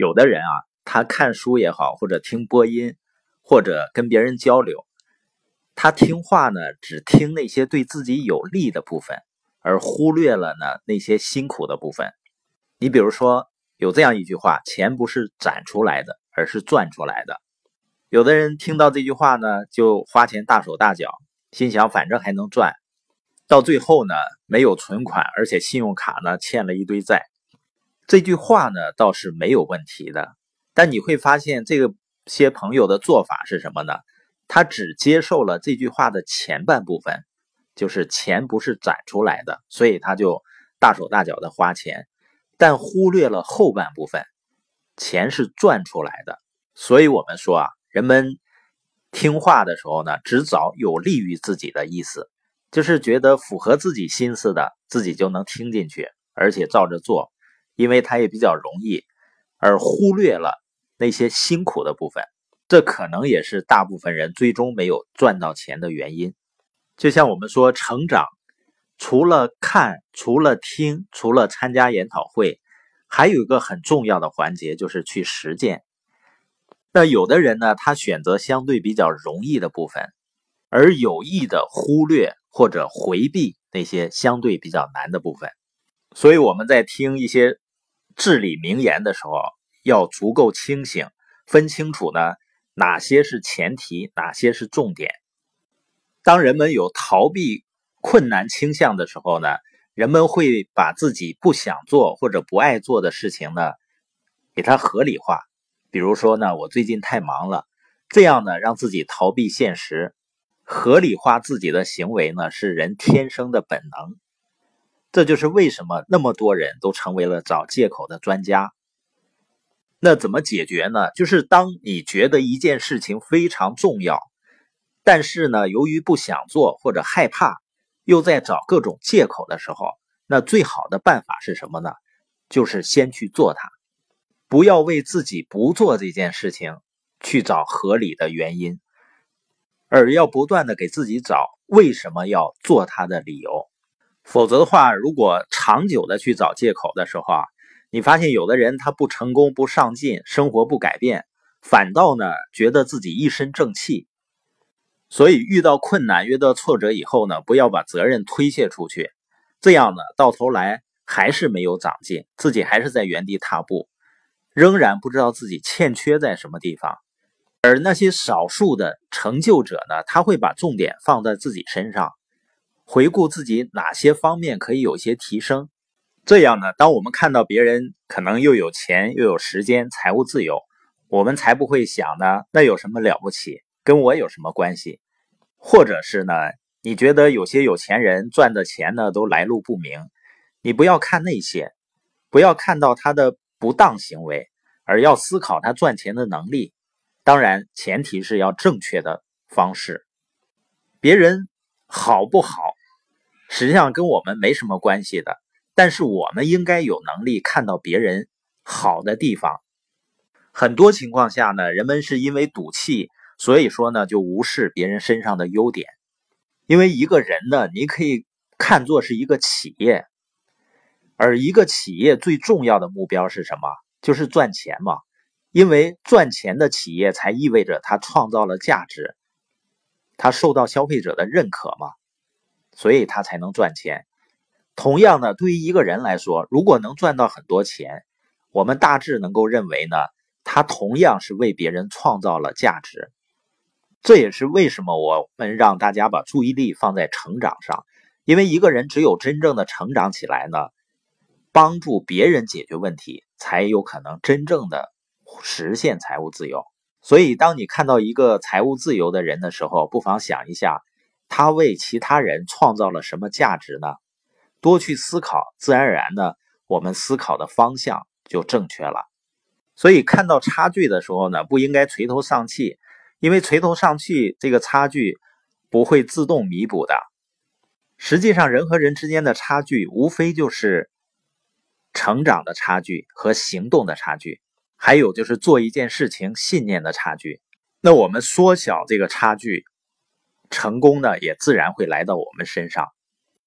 有的人啊，他看书也好，或者听播音，或者跟别人交流，他听话呢，只听那些对自己有利的部分，而忽略了呢那些辛苦的部分。你比如说，有这样一句话：“钱不是攒出来的，而是赚出来的。”有的人听到这句话呢，就花钱大手大脚，心想反正还能赚，到最后呢，没有存款，而且信用卡呢欠了一堆债。这句话呢倒是没有问题的，但你会发现这个些朋友的做法是什么呢？他只接受了这句话的前半部分，就是钱不是攒出来的，所以他就大手大脚的花钱，但忽略了后半部分，钱是赚出来的。所以我们说啊。人们听话的时候呢，只找有利于自己的意思，就是觉得符合自己心思的，自己就能听进去，而且照着做，因为它也比较容易，而忽略了那些辛苦的部分。这可能也是大部分人最终没有赚到钱的原因。就像我们说，成长除了看、除了听、除了参加研讨会，还有一个很重要的环节，就是去实践。那有的人呢，他选择相对比较容易的部分，而有意的忽略或者回避那些相对比较难的部分。所以我们在听一些至理名言的时候，要足够清醒，分清楚呢哪些是前提，哪些是重点。当人们有逃避困难倾向的时候呢，人们会把自己不想做或者不爱做的事情呢，给它合理化。比如说呢，我最近太忙了，这样呢让自己逃避现实，合理化自己的行为呢是人天生的本能。这就是为什么那么多人都成为了找借口的专家。那怎么解决呢？就是当你觉得一件事情非常重要，但是呢由于不想做或者害怕，又在找各种借口的时候，那最好的办法是什么呢？就是先去做它。不要为自己不做这件事情去找合理的原因，而要不断的给自己找为什么要做它的理由。否则的话，如果长久的去找借口的时候啊，你发现有的人他不成功、不上进，生活不改变，反倒呢觉得自己一身正气。所以遇到困难、遇到挫折以后呢，不要把责任推卸出去，这样呢到头来还是没有长进，自己还是在原地踏步。仍然不知道自己欠缺在什么地方，而那些少数的成就者呢？他会把重点放在自己身上，回顾自己哪些方面可以有些提升。这样呢，当我们看到别人可能又有钱又有时间、财务自由，我们才不会想呢，那有什么了不起？跟我有什么关系？或者是呢，你觉得有些有钱人赚的钱呢都来路不明，你不要看那些，不要看到他的。不当行为，而要思考他赚钱的能力。当然，前提是要正确的方式。别人好不好，实际上跟我们没什么关系的。但是我们应该有能力看到别人好的地方。很多情况下呢，人们是因为赌气，所以说呢就无视别人身上的优点。因为一个人呢，你可以看作是一个企业。而一个企业最重要的目标是什么？就是赚钱嘛。因为赚钱的企业才意味着它创造了价值，它受到消费者的认可嘛，所以他才能赚钱。同样的，对于一个人来说，如果能赚到很多钱，我们大致能够认为呢，他同样是为别人创造了价值。这也是为什么我们让大家把注意力放在成长上，因为一个人只有真正的成长起来呢。帮助别人解决问题，才有可能真正的实现财务自由。所以，当你看到一个财务自由的人的时候，不妨想一下，他为其他人创造了什么价值呢？多去思考，自然而然的，我们思考的方向就正确了。所以，看到差距的时候呢，不应该垂头丧气，因为垂头丧气，这个差距不会自动弥补的。实际上，人和人之间的差距，无非就是。成长的差距和行动的差距，还有就是做一件事情信念的差距。那我们缩小这个差距，成功呢也自然会来到我们身上。